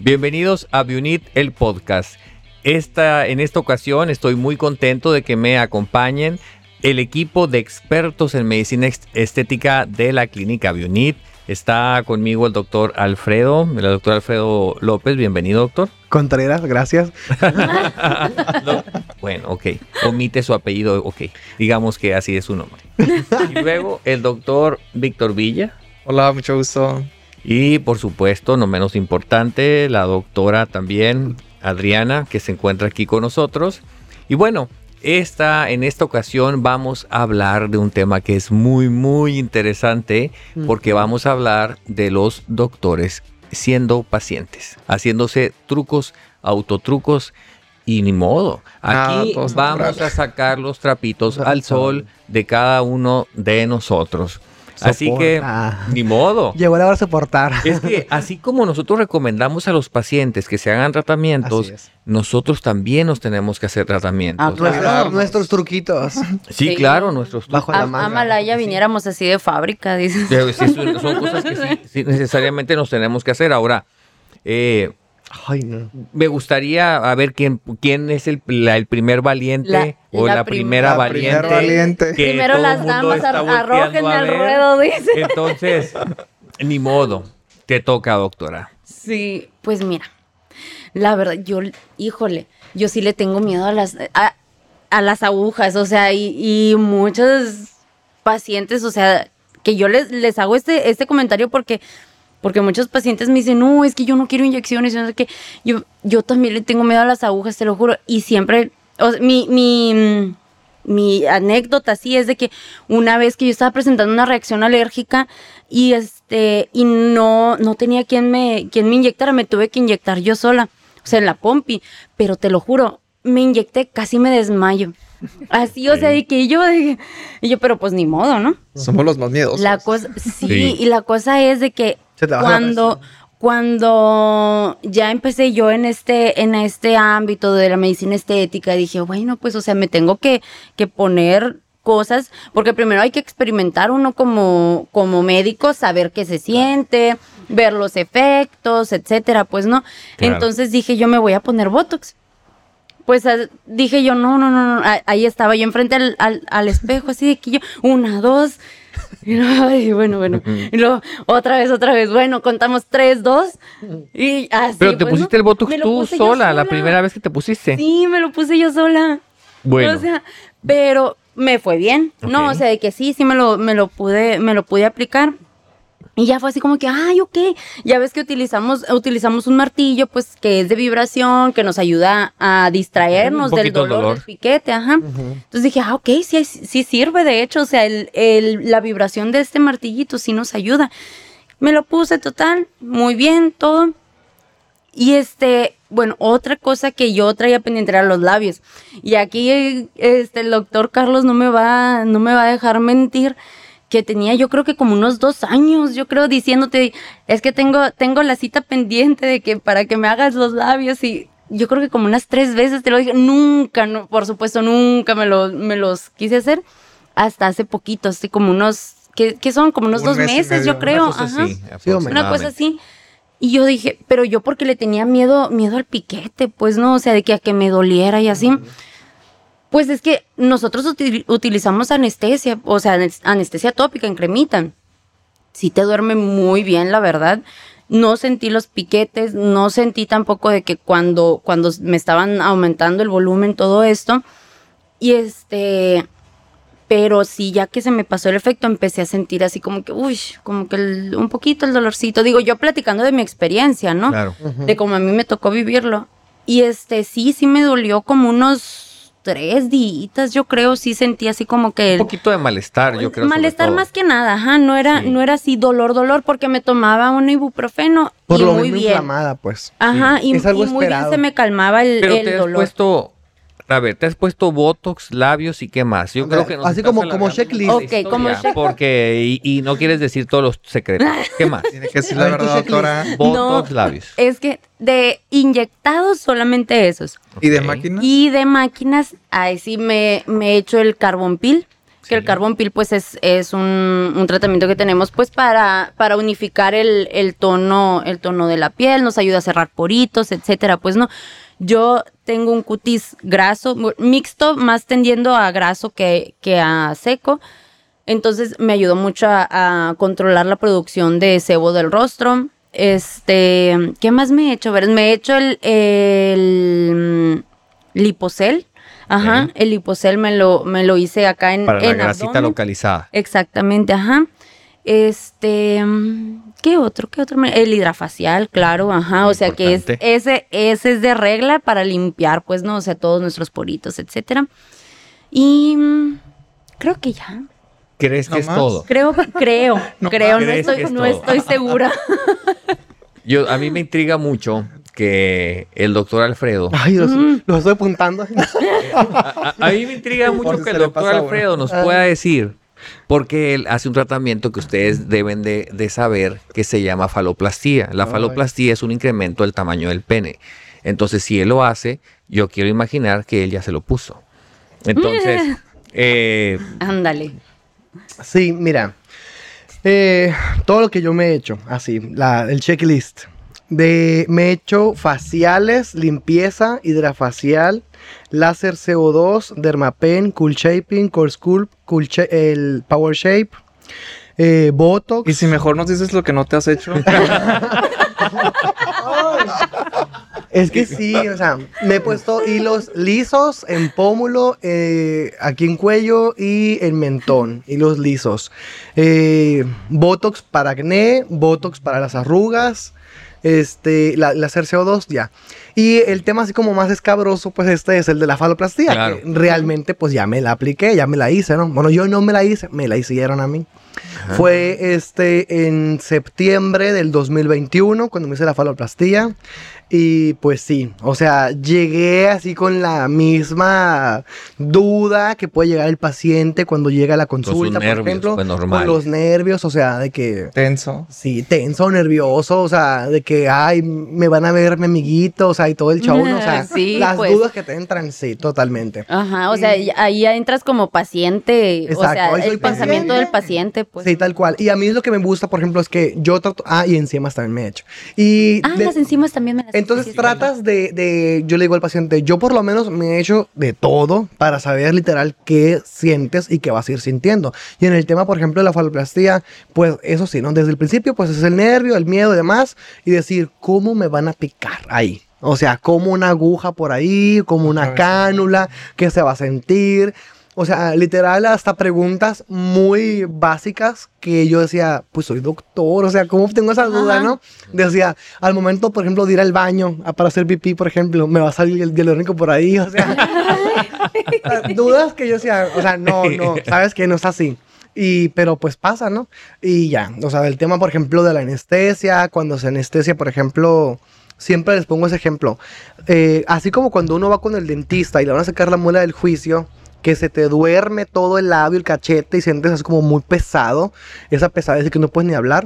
Bienvenidos a Bionit, el podcast. Esta, en esta ocasión estoy muy contento de que me acompañen el equipo de expertos en medicina estética de la clínica Bionit. Está conmigo el doctor Alfredo, el doctor Alfredo López. Bienvenido, doctor. Contreras, gracias. bueno, ok. Omite su apellido, ok. Digamos que así es su nombre. Y luego el doctor Víctor Villa. Hola, mucho gusto. Y por supuesto, no menos importante, la doctora también, Adriana, que se encuentra aquí con nosotros. Y bueno, esta, en esta ocasión vamos a hablar de un tema que es muy, muy interesante porque vamos a hablar de los doctores siendo pacientes, haciéndose trucos, autotrucos y ni modo. Aquí vamos a sacar los trapitos al sol de cada uno de nosotros. Así que, ni modo. Llegó la hora de soportar. Es que así como nosotros recomendamos a los pacientes que se hagan tratamientos, nosotros también nos tenemos que hacer tratamientos. Ah, nuestros truquitos. Sí, claro, nuestros truquitos. Bajo la manga. A Malaya viniéramos así de fábrica, dice. son, cosas que sí, necesariamente nos tenemos que hacer. Ahora, eh, Ay, no. Me gustaría a ver quién, quién es el, el primer valiente o la, primera valiente. Primero las damas arrojen al ruedo, dice. Entonces, ni modo. Te toca, doctora. Sí, pues mira. La verdad, yo, híjole, yo sí le tengo miedo a las, a, las agujas, o sea, y, muchos pacientes, o sea, que yo les, les hago este, este comentario porque porque muchos pacientes me dicen, no, es que yo no quiero inyecciones, no que yo, yo también le tengo miedo a las agujas, te lo juro. Y siempre, mi, mi, mi anécdota sí es de que una vez que yo estaba presentando una reacción alérgica y este, y no, no tenía quien me, quien me inyectara, me tuve que inyectar yo sola, o sea, en la pompi. Pero te lo juro, me inyecté, casi me desmayo. Así, o sea, y que yo, y yo, pero pues ni modo, ¿no? Somos los más miedosos. La cosa, sí, y la cosa es de que cuando, cuando ya empecé yo en este, en este ámbito de la medicina estética, dije, bueno, pues, o sea, me tengo que, que poner cosas, porque primero hay que experimentar uno como, como médico, saber qué se siente, ver los efectos, etcétera, pues no. Entonces dije, yo me voy a poner Botox. Pues dije yo, no, no, no, no, ahí estaba yo enfrente al, al, al espejo, así de que yo, una, dos, y bueno, bueno. Y luego, otra vez, otra vez. Bueno, contamos tres, dos. Y así. Pero te pusiste el Botox tú sola, la primera vez que te pusiste. Sí, me lo puse yo sola. Bueno. O sea, pero me fue bien. No, o sea, de que sí, sí me lo, me lo pude, me lo pude aplicar. Y ya fue así como que, ay, ok, ya ves que utilizamos, utilizamos un martillo, pues, que es de vibración, que nos ayuda a distraernos del dolor, del piquete, ajá. Entonces dije, ah, ok, sí, sí sirve, de hecho, o sea, el, la vibración de este martillito sí nos ayuda. Me lo puse total, muy bien, todo. Y este, bueno, otra cosa que yo traía pendiente era los labios. Y aquí, este, el doctor Carlos no me va, no me va a dejar mentir que tenía yo creo que como unos dos años, yo creo, diciéndote, es que tengo, tengo la cita pendiente de que para que me hagas los labios y yo creo que como unas tres veces te lo dije, nunca, no, por supuesto, nunca me, lo, me los quise hacer, hasta hace poquito, así como unos, que, son como unos dos meses, yo creo, ajá, una cosa así. Y yo dije, pero yo porque le tenía miedo, miedo al piquete, pues no, o sea, de que a que me doliera y así. Pues es que nosotros utilizamos anestesia, o sea, anestesia tópica en cremita. Sí te duerme muy bien, la verdad. No sentí los piquetes, no sentí tampoco de que cuando, cuando me estaban aumentando el volumen, todo esto. Y este, pero sí, ya que se me pasó el efecto, empecé a sentir así como que, uy, como que un poquito el dolorcito. Digo, yo platicando de mi experiencia, ¿no? Claro. De cómo a mí me tocó vivirlo. Y este, sí, sí me dolió como unos tres días, yo creo, sí sentí así como que... Un poquito de malestar, yo creo. Malestar más que nada, ajá, no era, no era así dolor, dolor, porque me tomaba un ibuprofeno Por y lo muy bien. inflamada, pues. Ajá, y, muy bien se me calmaba el, Pero el te dolor. puesto a ver, te has puesto Botox, labios y qué más. Yo creo que Así como, como checklist. Ok, como checklist. Porque, y, no quieres decir todos los secretos. ¿Qué más? Tiene que decir la verdad, doctora. Botox, labios. Es que de inyectados solamente esos. ¿Y de máquinas? Y de máquinas, ahí sí me, me he hecho el carbon peel que el carbon peel pues es, es un, tratamiento que tenemos pues para, para unificar el, el, tono, el tono de la piel, nos ayuda a cerrar poritos, etcétera. Pues no, yo tengo un cutis graso, mixto, más tendiendo a graso que, que a seco. Entonces me ayudó mucho a, controlar la producción de sebo del rostro. Este, ¿qué más me he hecho? ver, me he hecho el, el lipocel. Ajá, el lipocel me lo, me lo hice acá en Para la grasita localizada. Exactamente, ajá. Este, ¿qué otro? ¿Qué otro? El hidrafacial, claro, ajá. o sea que es, ese, ese es de regla para limpiar, pues, ¿no? O sea, todos nuestros poritos, etcétera. Y creo que ya. ¿Crees que es todo? Creo, creo, no, creo, no estoy, no estoy segura. Yo, a mí me intriga mucho que el doctor Alfredo. Ay, los, mm. estoy apuntando. a, mí me intriga mucho que el doctor Alfredo nos ah. pueda decir, porque él hace un tratamiento que ustedes deben de, saber que se llama faloplastía. La faloplastía es un incremento del tamaño del pene. Entonces, si él lo hace, yo quiero imaginar que él ya se lo puso. Entonces, eh, ándale. Sí, mira. Eh, todo lo que yo me he hecho, así, la, el checklist. De, me he hecho faciales, limpieza, hidrafacial, láser CO2, dermapen, cool shaping, core sculpt, cool el power shape, eh, botox. Y si mejor nos dices lo que no te has hecho. Es que sí, o sea, me he puesto hilos lisos en pómulo, eh, aquí en cuello y en mentón, hilos lisos. Eh, botox para acné, botox para las arrugas, este, la, la CO2, ya. Y el tema así como más escabroso, pues este es el de la faloplastía, que realmente pues ya me la apliqué, ya me la hice, ¿no? Bueno, yo no me la hice, me la hicieron a mí. Fue este en septiembre del 2021 cuando me hice la faloplastía. Y pues sí, o sea, llegué así con la misma duda que puede llegar el paciente cuando llega a la consulta, por ejemplo, pues, con los nervios, o sea, de que tenso. Sí, tenso, nervioso, o sea, de que ay, me van a ver mi amiguito, o sea, y todo el show, o sea, las pues. dudas que te entran, sí, totalmente. Ajá, o sea, ahí entras como paciente, o sea, el pensamiento del paciente, pues. Sí, tal cual. Y a mí lo que me gusta, por ejemplo, es que yo trato, ah, y enzimas también me he hecho. Y ah, las enzimas también me las entonces tratas de, de, yo le digo al paciente, yo por lo menos me he hecho de todo para saber literal qué sientes y qué vas a ir sintiendo. Y en el tema, por ejemplo, de la faloplastía, pues eso sí, ¿no? Desde el principio, pues es el nervio, el miedo y demás, y decir, ¿cómo me van a picar ahí? O sea, como una aguja por ahí, como una cánula, ¿qué se va a sentir? O sea, literal, hasta preguntas muy básicas que yo decía, pues soy doctor, o sea, ¿cómo tengo esa duda, no? Decía, al momento, por ejemplo, de ir al baño para hacer pipí, por ejemplo, me va a salir el hialurónico por ahí, o sea, dudas que yo decía, o sea, no, no, sabes que no es así. Y, pero pues pasa, ¿no? Y ya, o sea, el tema, por ejemplo, de la anestesia, cuando se anestesia, por ejemplo, siempre les pongo ese ejemplo. Eh, así como cuando uno va con el dentista y le van a sacar la muela del juicio, que se te duerme todo el labio, el cachete y sientes así como muy pesado, esa pesadez de que no puedes ni hablar.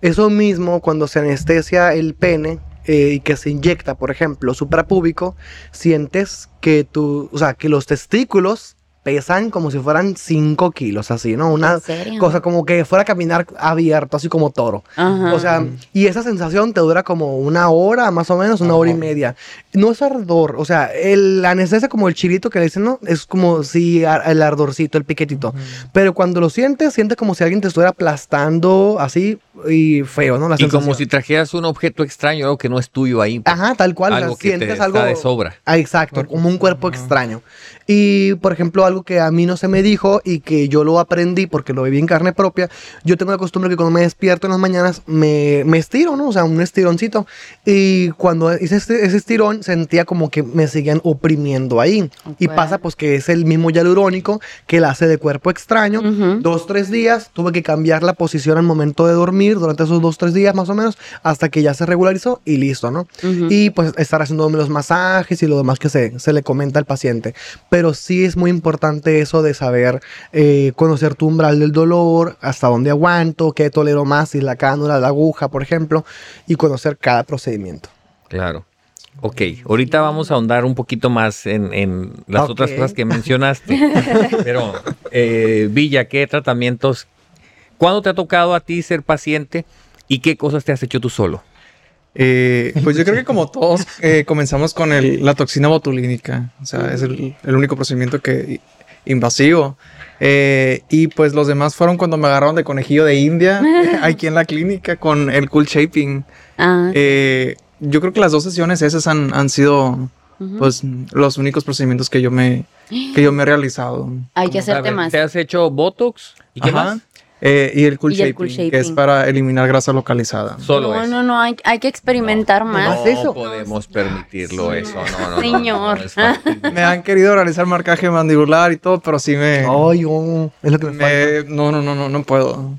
Eso mismo cuando se anestesia el pene eh, y que se inyecta, por ejemplo, suprapúbico, sientes que tu, o sea, que los testículos pesan como si fueran 5 kilos, así, ¿no? Una cosa como que fuera a caminar abierto, así como toro. O sea, y esa sensación te dura como una hora, más o menos, una hora y media. No es ardor, o sea, el, la anestesia como el chilito que le dicen, ¿no? Es como si el ardorcito, el piquetito. Pero cuando lo sientes, sientes como si alguien te estuviera aplastando así y feo, ¿no? y como si trajeras un objeto extraño, algo que no es tuyo ahí. Ajá, tal cual. Algo que sientes algo de sobra. Ah, exacto, como un cuerpo extraño. Y, por ejemplo, algo que a mí no se me dijo y que yo lo aprendí porque lo viví en carne propia, yo tengo la costumbre que cuando me despierto en las mañanas me, me estiro, ¿no? O sea, un estironcito. Y cuando hice este, ese estirón sentía como que me seguían oprimiendo ahí. Y pasa pues que es el mismo hialurónico que la hace de cuerpo extraño. Dos, tres días tuve que cambiar la posición al momento de dormir durante esos dos, tres días más o menos hasta que ya se regularizó y listo, ¿no? Y pues estar haciendo los masajes y lo demás que se, se le comenta al paciente pero sí es muy importante eso de saber eh, conocer tu umbral del dolor, hasta dónde aguanto, qué tolero más, si la cánula, la aguja, por ejemplo, y conocer cada procedimiento. Claro. Ok, ahorita vamos a ahondar un poquito más en, las otras cosas que mencionaste. Pero, eh, Villa, ¿qué tratamientos? ¿Cuándo te ha tocado a ti ser paciente y qué cosas te has hecho tú solo? Eh, pues yo creo que como todos eh, comenzamos con la toxina botulínica, o sea, es el, único procedimiento que invasivo. y pues los demás fueron cuando me agarraron de conejillo de India, aquí en la clínica, con el cool shaping. Ah yo creo que las dos sesiones esas han, han sido pues los únicos procedimientos que yo me que yo me he realizado. Hay que hacerte más. ¿Te has hecho Botox? ¿Y qué más? Eh, y el cool, shaping, que es para eliminar grasa localizada. Solo no, no, no, hay, hay que experimentar más. No, eso? podemos permitirlo eso, no, no. Señor. me han querido realizar marcaje mandibular y todo, pero sí me... Ay, oh, es lo que me, No, no, no, no, no puedo.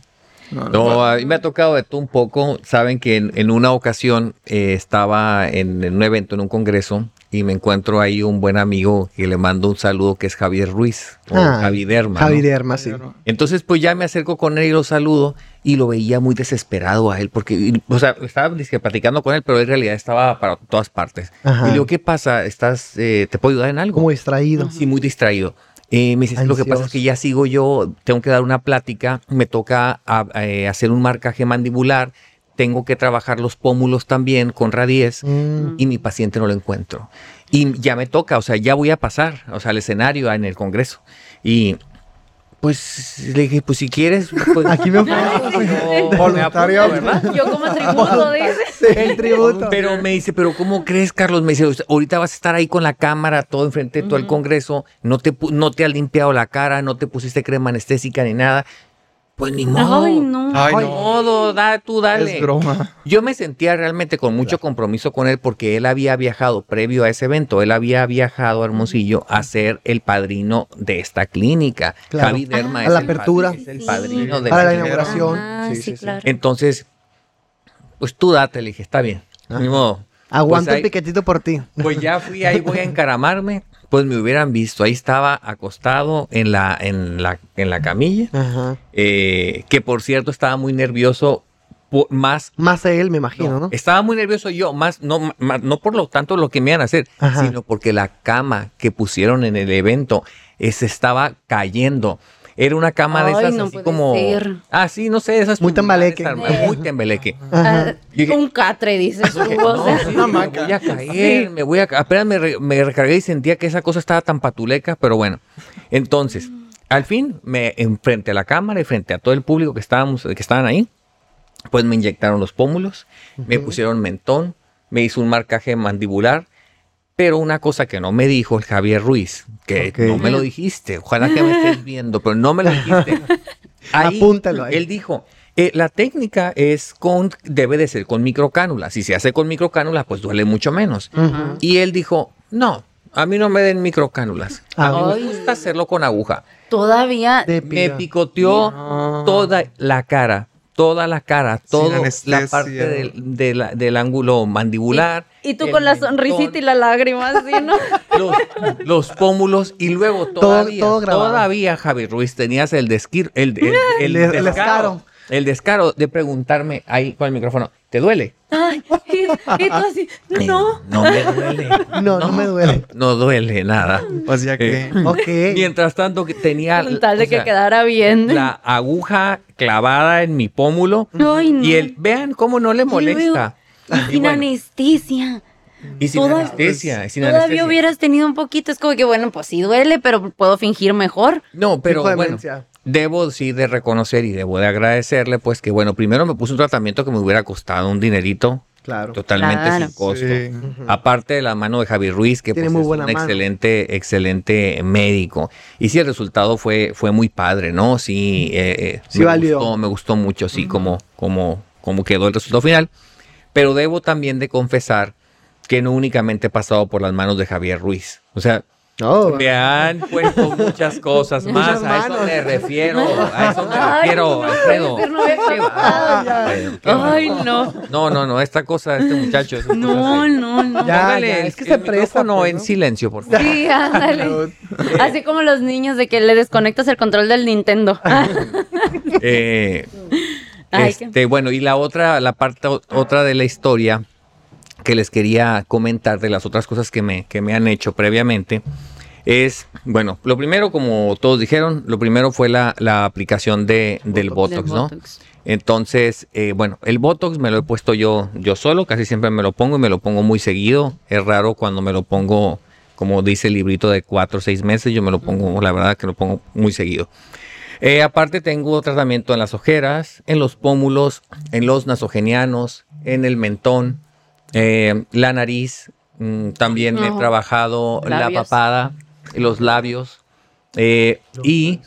No, a mí me ha tocado de todo un poco. Saben que en, una ocasión eh, estaba en, un evento, en un congreso, y me encuentro ahí un buen amigo que le mando un saludo que es Javier Ruiz, o ah, Javier Derma. Javier Derma, sí. Entonces, pues ya me acerco con él y lo saludo, y lo veía muy desesperado a él, porque, o sea, estaba platicando con él, pero en realidad estaba para todas partes. Y le digo, ¿qué pasa? ¿Estás, eh, ¿Te puedo ayudar en algo? Muy distraído. Sí, muy distraído. Eh, me dice, lo que pasa es que ya sigo yo, tengo que dar una plática, me toca eh, hacer un marcaje mandibular, tengo que trabajar los pómulos también con radies mm. y mi paciente no lo encuentro. Y ya me toca, o sea, ya voy a pasar, o sea, al escenario en el congreso. Y pues le dije, pues si quieres, pues, aquí me voluntario, ¿verdad? Yo como tributo, dice. El tributo. Pero me dice, pero ¿cómo crees, Carlos? Me dice, ahorita vas a estar ahí con la cámara, todo enfrente de todo el congreso, no te, no te has limpiado la cara, no te pusiste crema anestésica ni nada. Pues ni modo. Ay, no. Ay, no. modo, da, tú dale. Es broma. Yo me sentía realmente con mucho compromiso con él porque él había viajado previo a ese evento, él había viajado a Hermosillo a ser el padrino de esta clínica. Claro. Javi Derma a la apertura. es el padrino de la, inauguración. Ah, sí, claro. Entonces, pues tú date, le dije, está bien. Ni modo. Aguanta pues el piquetito por ti. Pues ya fui ahí, voy a encaramarme pues me hubieran visto. Ahí estaba acostado en la, en la, en la camilla, eh, que por cierto estaba muy nervioso. más más él me imagino no, estaba muy nervioso yo más no no por lo tanto lo que me iban a hacer sino porque la cama que pusieron en el evento se estaba cayendo era una cama de esas así como. Ah, sí, no sé, esas. Muy tembaleque. Muy tembaleque. Ah, un catre, dices tú. No, me voy a caer, me voy a. Apenas me, me recargué y sentía que esa cosa estaba tan patuleca, pero bueno. Entonces, al fin, me enfrente a la cámara y frente a todo el público que estábamos, que estaban ahí, pues me inyectaron los pómulos, me pusieron mentón, me hizo un marcaje mandibular pero una cosa que no me dijo el Javier Ruiz, que no me lo dijiste, ojalá que me estés viendo, pero no me lo dijiste. Apúntalo ahí. Él dijo, eh, la técnica es con, debe de ser con microcánulas. Si se hace con microcánulas, pues duele mucho menos. Y él dijo, no, a mí no me den microcánulas. A mí me gusta hacerlo con aguja. Todavía me picoteó toda la cara toda la cara, toda la parte del, del, ángulo mandibular. Y, tú con la sonrisita y la lágrima, ¿sí, no? Los, pómulos y luego todavía, todavía, Javi Ruiz, tenías el, desquir, el, el, el descaro el descaro de preguntarme ahí con el micrófono, ¿te duele? Ay, y, tú así, no. No me duele. No, no, me duele. No, duele nada. O sea que. Eh, mientras tanto, tenía. tal de que quedara bien. La aguja clavada en mi pómulo. Ay, no. Y él, vean cómo no le molesta. Y sin anestesia. Y sin anestesia, sin todavía hubieras tenido un poquito, es como que bueno, pues sí duele, pero puedo fingir mejor. No, pero bueno, debo sí de reconocer y debo de agradecerle, pues que bueno, primero me puso un tratamiento que me hubiera costado un dinerito. Claro. Totalmente sin costo. Aparte de la mano de Javi Ruiz, que pues, es un excelente, excelente médico. Y sí, el resultado fue, fue muy padre, ¿no? Sí, eh, eh, sí me valió. Gustó, me gustó mucho, sí, como, como, como quedó el resultado final. Pero debo también de confesar que no únicamente he pasado por las manos de Javier Ruiz. O sea, me han puesto muchas cosas más, a eso me refiero, a eso me refiero, Alfredo. Ay, no. No, no, no, esta cosa, este muchacho. No, no, no. Ya, es que se presta. No, pues, en silencio, por favor. Sí, ándale. Así como los niños de que le desconectas el control del Nintendo. eh, este, bueno, y la otra, la parte otra de la historia que les quería comentar de las otras cosas que me, que me han hecho previamente es, bueno, lo primero, como todos dijeron, lo primero fue la, la aplicación de, del Botox, ¿no? Entonces, eh, bueno, el Botox me lo he puesto yo, yo solo, casi siempre me lo pongo y me lo pongo muy seguido. Es raro cuando me lo pongo, como dice el librito de cuatro o seis meses, yo me lo pongo, la verdad que lo pongo muy seguido. Eh, aparte tengo tratamiento en las ojeras, en los pómulos, en los nasogenianos, en el mentón, eh, la nariz. Mm, también he trabajado la papada los labios. Eh, y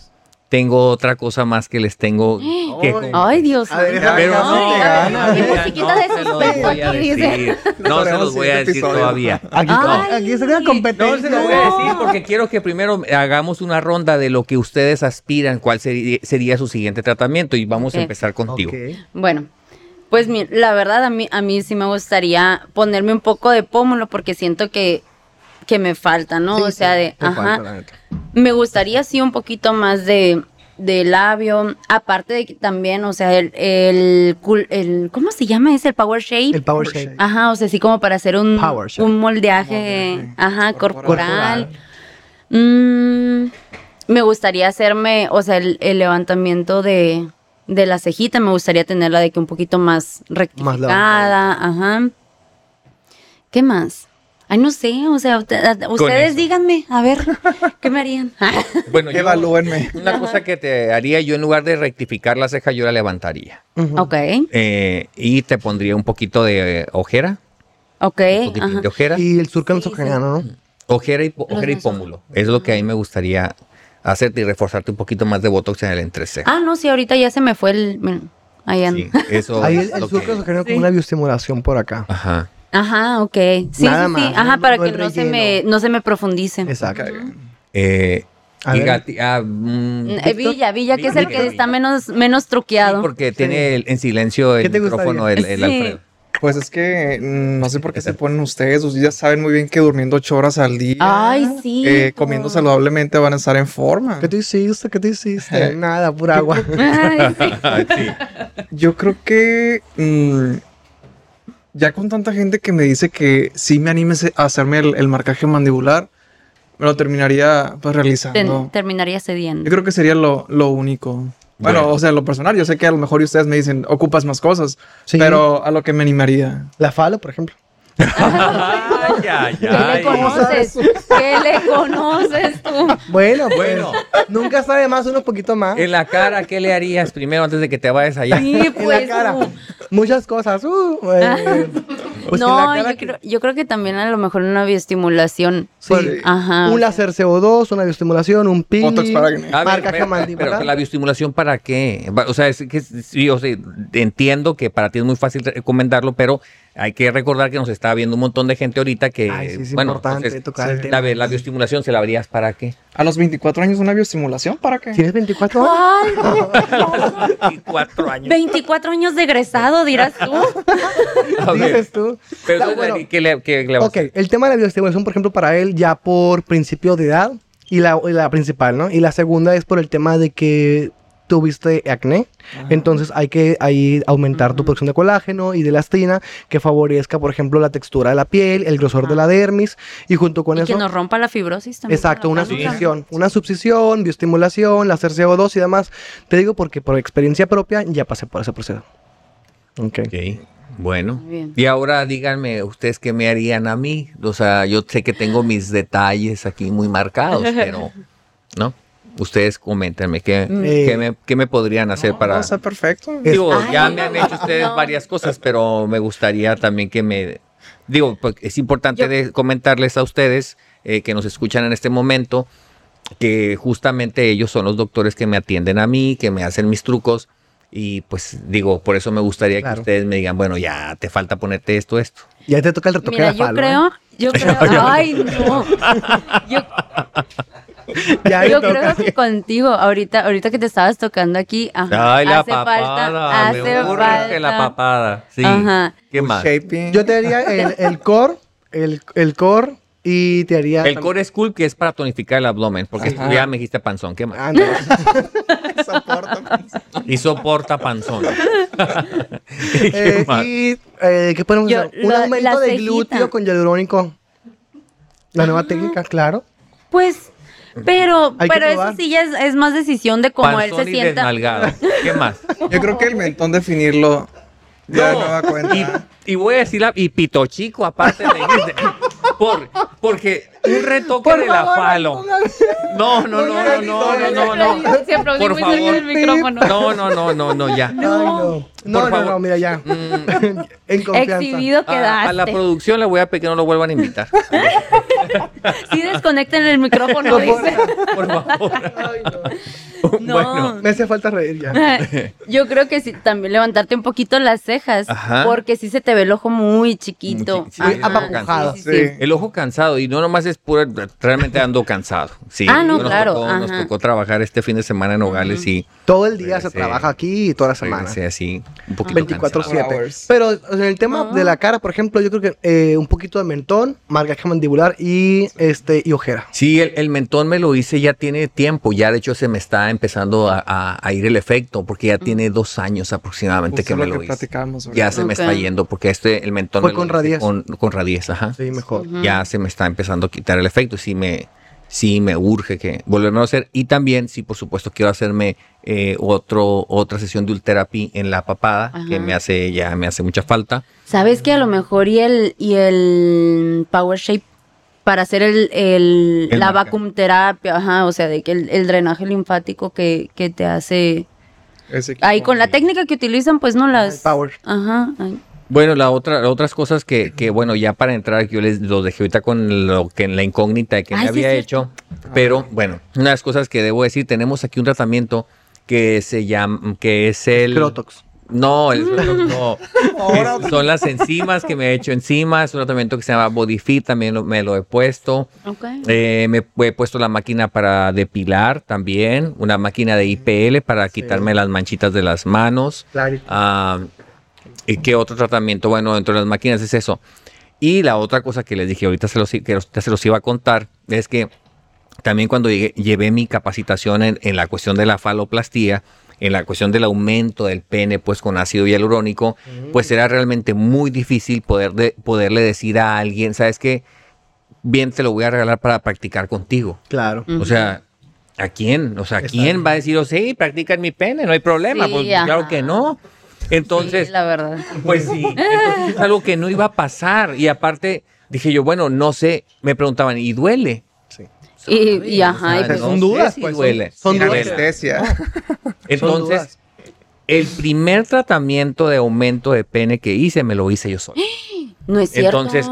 tengo otra cosa más que les tengo que Ay, Dios Pero no, no, se los voy a decir. No se los voy a decir todavía. Aquí, aquí se una competencia. No se los voy a decir porque quiero que primero hagamos una ronda de lo que ustedes aspiran, cuál sería, su siguiente tratamiento y vamos a empezar contigo. Bueno, pues la verdad a mí, a mí sí me gustaría ponerme un poco de pómulo porque siento que que me falta, ¿no? o sea, de, ajá, me gustaría sí un poquito más de, de labio, aparte de que también, o sea, el, el, el, ¿cómo se llama ese? El power shape. El power shape. Ajá, o sea, sí como para hacer un, un moldeaje, ajá, corporal. Mm, me gustaría hacerme, o sea, el, levantamiento de, de la cejita, me gustaría tenerla de que un poquito más rectificada, ajá. ¿Qué más? Ay, no sé, o sea, ustedes díganme, a ver, ¿qué me harían? bueno, evalúenme. Una cosa que te haría yo en lugar de rectificar la ceja, yo la levantaría. Ok. Eh, y te pondría un poquito de ojera. Ok. Un de ojera. Y el surco sí, ¿no? Ojera y, ojera y pómulo. Es lo que a mí me gustaría hacerte y reforzarte un poquito más de botox en el entrecejo. Ah, no, sí, ahorita ya se me fue el... Ahí anda. Sí, eso Ahí el, el surco con una bioestimulación por acá. Ajá. Ajá, ok. Sí, sí, sí. Ajá, para que no se, me, no se me profundice. Exacto. Eh, y ah, mm, eh, Villa, Villa, que es el que está menos, menos truqueado. porque tiene en silencio el micrófono el, el Alfredo. Pues es que mm, no sé por qué se ponen ustedes. Ustedes ya saben muy bien que durmiendo ocho horas al día. Ay, sí. Eh, comiendo saludablemente van a estar en forma. ¿Qué te hiciste? ¿Qué te hiciste? Nada, pura agua. Ay, sí. Yo creo que mm, ya con tanta gente que me dice que sí me anime a hacerme el, marcaje mandibular, me lo terminaría pues, realizando. terminaría cediendo. Yo creo que sería lo, único. Bueno, o sea, lo personal, yo sé que a lo mejor ustedes me dicen, ocupas más cosas, pero a lo que me animaría. La falo, por ejemplo. ¿Qué le conoces? ¿Qué le conoces tú? Bueno, bueno. Nunca sabe más, uno poquito más. En la cara, ¿qué le harías primero antes de que te vayas allá? Sí, pues. En la cara. Muchas cosas. Uh, pues no, yo, creo, yo creo que también a lo mejor una bioestimulación. Sí. Ajá. Un láser CO2, una bioestimulación, un PIN. para Pero la bioestimulación para qué? O sea, es que sí, o sea, entiendo que para ti es muy fácil recomendarlo, pero hay que recordar que nos está viendo un montón de gente ahorita que, bueno, importante tocar el tema. La, la, bioestimulación se la abrías para qué? A los 24 años una bioestimulación, ¿para qué? ¿Tienes 24 años? Ay, 24 años. 24 años de egresado, dirás tú. Dices tú. Pero, ¿qué le, qué le ok, el tema de la bioestimulación, por ejemplo, para él ya por principio de edad y la, y la principal, ¿no? Y la segunda es por el tema de que tuviste acné, entonces hay que ahí aumentar tu producción de colágeno y de elastina que favorezca, por ejemplo, la textura de la piel, el grosor de la dermis y junto con y eso... que nos rompa la fibrosis también. Exacto, una subcisión, una subcisión, bioestimulación, láser CO2 y demás. Te digo porque por experiencia propia ya pasé por ese proceso. Ok. okay. Bueno, y ahora díganme ustedes qué me harían a mí. O sea, yo sé que tengo mis detalles aquí muy marcados, pero, ¿no? Ustedes coméntenme qué, mm. qué, me, podrían hacer para... No, está perfecto. Digo, ya me han hecho ustedes varias cosas, pero me gustaría también que me... Digo, pues, es importante comentarles a ustedes eh, que nos escuchan en este momento que justamente ellos son los doctores que me atienden a mí, que me hacen mis trucos. Y pues digo, por eso me gustaría que ustedes me digan, bueno, ya te falta ponerte esto, esto. Ya te toca el retoque Mira, yo creo, ¿eh? yo creo, ay no. Yo, yo creo que contigo, ahorita, ahorita que te estabas tocando aquí, ajá, Ay, la hace papada, falta, hace falta. la papada, sí. Ajá. ¿Qué más? Yo te haría el, el core, el, el core y te haría... El core es cool, que es para tonificar el abdomen, porque ya me dijiste panzón, ¿qué más? Ah, y soporta panzón. Eh, y eh, ¿qué podemos Yo, hacer? Un la aumento de cejita. glúteo con hialurónico. La nueva Ah. técnica, claro. Pues, pero, Hay que pero eso probar. sí ya es, es más decisión de cómo él Panzón se y sienta. desnalgado. ¿Qué más? Yo creo que el mentón definirlo ya no, va cuenta. y, y voy a decir la, y pito chico aparte dijiste. Por, porque un retoque de la falo. No, no, no, no, no, no, no, no. Se aplaudí Por muy cerca favor. del micrófono. No, no, no, no, no, ya. Ay, no. No, no, favor. no, mira ya. Mm, en confianza. Exhibido a, a la quedaste. producción le voy a pedir que no lo vuelvan a invitar. Sí desconecten el micrófono, dice. Por favor. Ay, no. No. Bueno, Me hace falta reír ya. Yo creo que sí, también levantarte un poquito las cejas, Ajá. porque sí se te ve el ojo muy chiquito. Muy chi- sí, Ajá. apapujado. Sí, sí, sí. Sí. El ojo cansado, y no nomás es pura, realmente ando cansado. Sí, Ah, no, nos claro, Tocó, nos tocó trabajar este fin de semana en Nogales y Todo el día se trabaja aquí y toda la semana. regresé así, un poquito 24 cansado. 7 Hours. Pero o sea, en el tema de la cara, por ejemplo, yo creo que eh, un poquito de mentón, marcaje mandibular y este y ojera. Sí, el, el mentón me lo hice ya tiene tiempo, ya de hecho se me está empezando a, a- a ir el efecto, porque ya tiene dos años aproximadamente Justo que me lo hice. Ya se me está yendo, porque este, el mentón Fue me con radies. Con, con radies, ajá. Sí, mejor. Ya se me está empezando a quitar el efecto y sí me, sí me urge que volverme a hacer. Y también, sí, por supuesto, quiero hacerme eh, otro, otra sesión de ultherapy en la papada, que me hace, ya me hace mucha falta. Sabes que a lo mejor y el, y el Power Shape para hacer el, el- El la marca. vacuum terapia, ajá, o sea, de que el, el drenaje linfático que, que te hace ahí con la técnica que utilizan, pues no las El power. Ajá. ay. Bueno, la otra, otras cosas que, que, bueno, ya para entrar, yo les los dejé ahorita con lo que en la incógnita de que Ay, me había hecho. Pero bueno, una de las cosas que debo decir, tenemos aquí un tratamiento que se llama, que es el. Crotox. No, el Scrotox no. Es- son las enzimas que me he hecho encima. Es un tratamiento que se llama Body Fit, también lo- me lo he puesto. Ok. Eh, me he puesto la máquina para depilar también, una máquina de IPL para quitarme las manchitas de las manos. Claro. Ah, ¿Y qué otro tratamiento? Bueno, dentro de las máquinas es eso. Y la otra cosa que les dije, ahorita se los, que ahorita se los iba a contar, es que también cuando llegué- llevé mi capacitación en, en la cuestión de la faloplastía, en la cuestión del aumento del pene pues con ácido hialurónico, pues era realmente muy difícil poder de- poderle decir a alguien, ¿sabes qué? Bien, te lo voy a regalar para practicar contigo. Claro. O sea, ¿a quién? O sea, ¿quién va a decir, oh, sí, practica en mi pene, no hay problema? Sí, pues claro que no. Entonces, Sí, la verdad. pues sí, entonces es algo que no iba a pasar. Y aparte, dije yo, bueno, no sé, me preguntaban, ¿y duele? Sí. Y, y ajá, y O sea, pues, son dudas, pues, son- duele. son Sin dudas. anestesia. Entonces, el primer tratamiento de aumento de pene que hice, me lo hice yo solo. no es cierto. Entonces,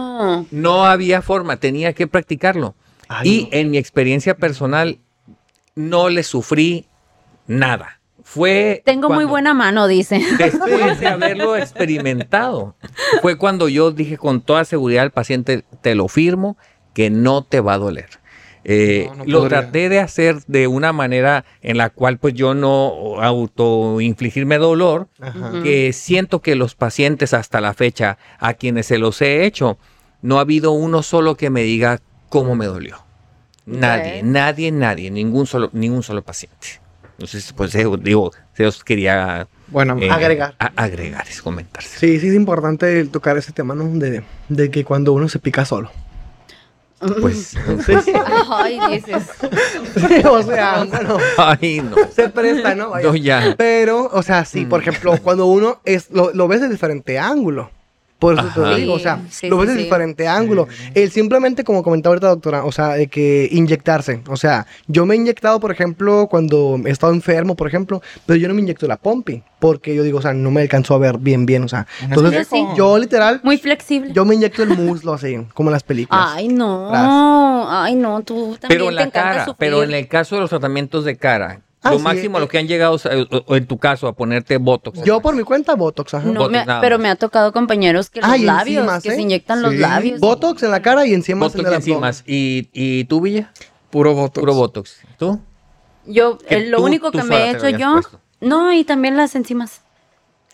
no había forma, tenía que practicarlo. Ay, y no. en mi experiencia personal, no le sufrí nada. Fue. Tengo muy buena mano, dice. Después de haberlo experimentado, fue cuando yo dije con toda seguridad al paciente, te lo firmo, que no te va a doler. Eh, No, no lo podría. traté de hacer de una manera en la cual pues yo no autoinfligirme dolor, Ajá. que siento que los pacientes hasta la fecha a quienes se los he hecho, no ha habido uno solo que me diga cómo me dolió. Nadie, nadie, nadie, ningún solo, ningún solo paciente. Entonces, pues eh, digo, se os quería Bueno, eh, Agregar. a- agregar, es comentarse. Sí, sí es importante tocar ese tema, ¿no? De, de que cuando uno se pica solo. Pues, Ay, dices. o sea, bueno, ay, no. se presta, ¿no? Vaya. No, ya. Pero, o sea, sí, por ejemplo, cuando uno es, lo, lo ves de diferente ángulo. Por eso te lo Ajá. digo, o sea, Sí, lo ves sí, de sí. diferente ángulo. El simplemente, como comentaba ahorita, doctora, o sea, de que inyectarse. O sea, yo me he inyectado, por ejemplo, cuando he estado enfermo, por ejemplo, pero yo no me inyecto la pompi, porque yo digo, o sea, no me alcanzó a ver bien, bien, o sea. Entonces, yo literal, Muy flexible. yo me inyecto el muslo así, como en las películas. Ay, no. Tras. Ay, no, tú también Pero en te la encanta cara, sufrir. pero en el caso de los tratamientos de cara, Ah, lo sí, máximo a eh, lo que han llegado, o- o en tu caso, a ponerte botox. Yo por mi cuenta, Botox, ajá. No, Botox me- nada pero me ha tocado compañeros que los Ay, labios, que ¿eh? se inyectan los labios. Botox en la cara y encima botox el del encima. ¿Y, ¿Y tú, Villa? puro voto. Puro botox. ¿Tú? Yo, eh, lo tú- único tú que me he hecho yo, puesto. no, y también las enzimas.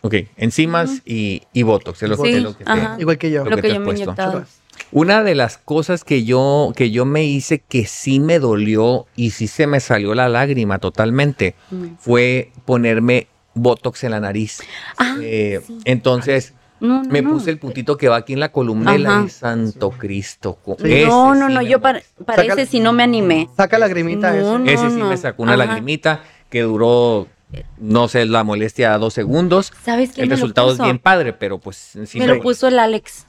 Ok, enzimas y, y Botox. Es lo, Sí, es lo que te-. Igual que yo. Lo Lo que yo me he inyectado. Una de las cosas que yo, que yo me hice que sí me dolió y sí se me salió la lágrima totalmente Mm. fue ponerme Botox en la nariz. Ah, Eh, sí. Entonces No, no, me no. puse el puntito que va aquí en la columnela y Santo Cristo. ese No, no, sí no, yo para, para Saca- ese sí no me animé. Saca lagrimita No, eso. no. Ese sí me sacó una Ajá. lagrimita que duró, no sé, la molestia dos segundos. ¿Sabes quién El me lo resultado es bien padre, pero pues sí me lo puso el Alex,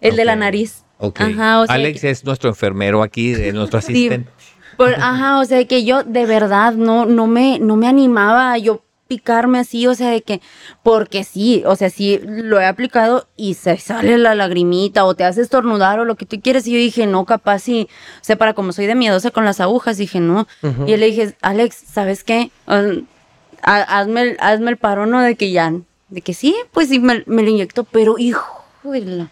el de la nariz. Ok. Ajá, o sea Alex que- es nuestro enfermero aquí, de nuestro Sí, asistente. por- ajá, o sea que yo de verdad no, no me, no me animaba a yo picarme así, o sea de que, porque sí, o sea, sí lo he aplicado y se sale la lagrimita o te hace estornudar o lo que tú quieres y yo dije, no, capaz sí, o sea, para como soy de miedosa con las agujas, dije, no. Y yo le dije, Alex, ¿sabes qué? Um, ha- hazme, el- hazme el paro, ¿no? De que ya, de que sí, pues sí, me, me lo inyectó, pero hijo de la...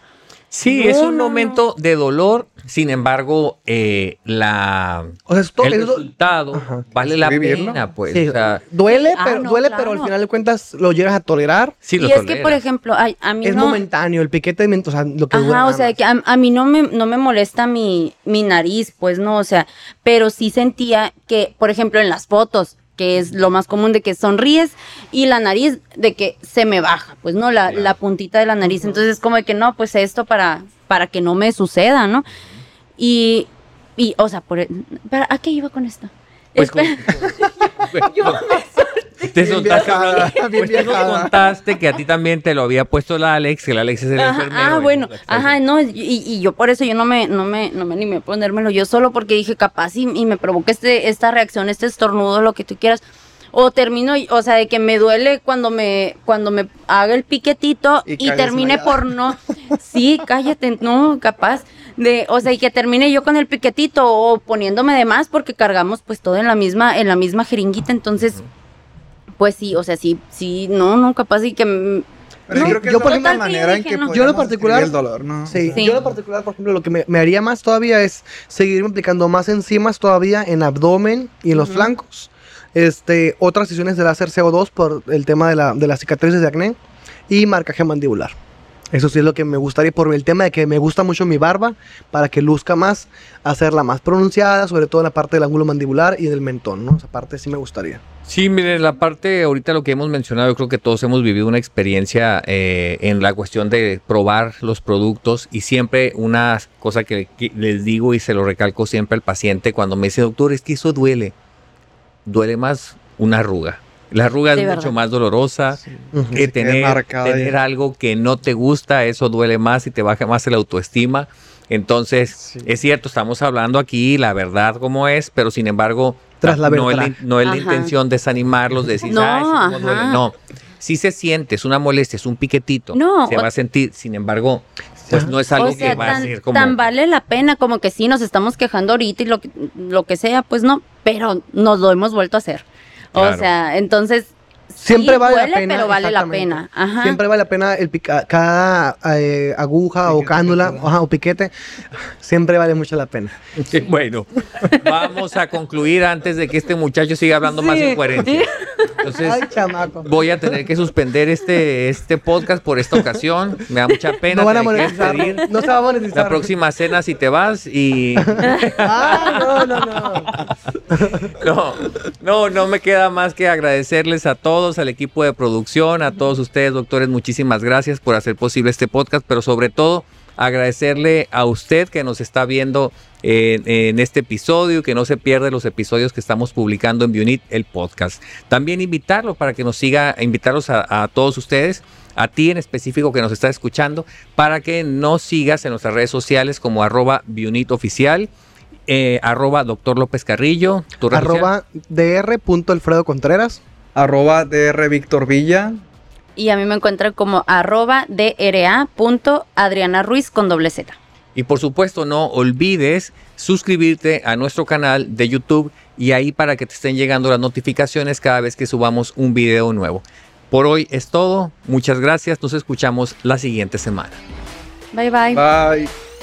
Sí, No, es un no, momento de dolor, sin embargo, eh, la, O sea, es todo- el es do- resultado Ajá. vale la Vivirlo. pena, pues. Sí, o sea, duele, Ah, pero, no, duele claro. pero al final de cuentas lo llegas a tolerar. sí lo y es que, por ejemplo, a, a mí Es no... momentáneo, el piquete, o sea, lo que dura Ajá, o nada sea, que a, a mí no me, no me molesta mi, mi nariz, pues no, o sea, pero sí sentía que, por ejemplo, en las fotos, que es lo más común de que sonríes y la nariz de que se me baja, pues no, la, la puntita de la nariz. Entonces, como de que no, pues esto para, para que no me suceda, ¿no? Y, y o sea, por, ¿para, ¿a qué iba con esto? Pues Espera. Yo me te Bien soltaste viajada, hablando- bien pues viajada. contaste que a ti también te lo había puesto la Alex, que la Alex es el Ajá, enfermero. ah, bueno, ajá, no, y, y yo por eso yo no me, no me, no me animé a ponérmelo yo solo porque dije capaz y, y me provoca este, esta reacción, este estornudo, lo que tú quieras. O termino, o sea, de que me duele cuando me, cuando me haga el piquetito Y termine por no, sí, cállate, no, capaz de, o sea, y que termine yo con el piquetito o poniéndome de más porque cargamos pues todo en la misma, en la misma jeringuita, entonces, pues sí, o sea, sí, sí, no, no, capaz y que Pero No, yo creo que yo por ejemplo- manera en dije, que no. Yo en lo particular- el dolor, ¿no? Sí, Sí. yo en lo particular, por ejemplo, lo que me, me haría más todavía es seguirme aplicando más enzimas todavía en abdomen y en los flancos. Este, otras sesiones de láser CO2 por el tema de, la, de las cicatrices de acné y marcaje mandibular. Eso sí es lo que me gustaría por el tema de que me gusta mucho mi barba para que luzca más, hacerla más pronunciada, sobre todo en la parte del ángulo mandibular y del mentón, ¿no? Esa parte sí me gustaría. Sí, mire, la parte ahorita lo que hemos mencionado, yo creo que todos hemos vivido una experiencia eh, en la cuestión de probar los productos y siempre una cosa que, que les digo y se lo recalco siempre al paciente cuando me dice, doctor, es que eso duele. Duele más una arruga. La arruga es mucho más dolorosa que quede tener, tener algo que no te gusta, eso duele más y te baja más la autoestima. Entonces, Sí. es cierto, estamos hablando aquí la verdad como es, pero sin embargo, Tras la no, es la, no es la Ajá. intención desanimarlos, de decir, No, "Ay, sí, cómo duele". No, si se siente, es una molestia, es un piquetito, No, se va a sentir, sin embargo, pues no es algo o sea, que va a tan, ser como... tan vale la pena como que sí nos estamos quejando ahorita y lo que, lo que sea, pues no, pero nos lo hemos vuelto a hacer. Claro. O sea, entonces Siempre sí vale duele, la pena. pero vale la pena. Ajá. Siempre vale la pena el pica- cada eh, aguja o piquete. ajá, o piquete. Siempre vale mucho la pena. Bueno, vamos a concluir antes de que este muchacho siga hablando más Sí. incoherencia. Entonces, Ay, chamaco. voy a tener que suspender este, este podcast por esta ocasión. Me da mucha pena. No van a monetizar. No se va a monetizar. La próxima cena si te vas y Ah, no, no, no. no, no, no me queda más que agradecerles a todos, al equipo de producción, a todos ustedes, doctores, muchísimas gracias por hacer posible este podcast, pero sobre todo agradecerle a usted que nos está viendo en, en este episodio, que no se pierde los episodios que estamos publicando en Bunit, el podcast. También invitarlo para que nos siga, invitarlos a, a todos ustedes a ti en específico que nos está escuchando, para que nos sigas en nuestras redes sociales como arroba oficial, eh, arroba doctor López Carrillo, tu red. Arroba dr.alfredo Contreras. Arroba DR Víctor Villa. Y a mí me encuentran como arroba dra.adriana Ruiz con doble Z. Y por supuesto, no olvides suscribirte a nuestro canal de YouTube y ahí para que te estén llegando las notificaciones cada vez que subamos un video nuevo. Por hoy es todo. Muchas gracias. Nos escuchamos la siguiente semana. Bye bye. Bye.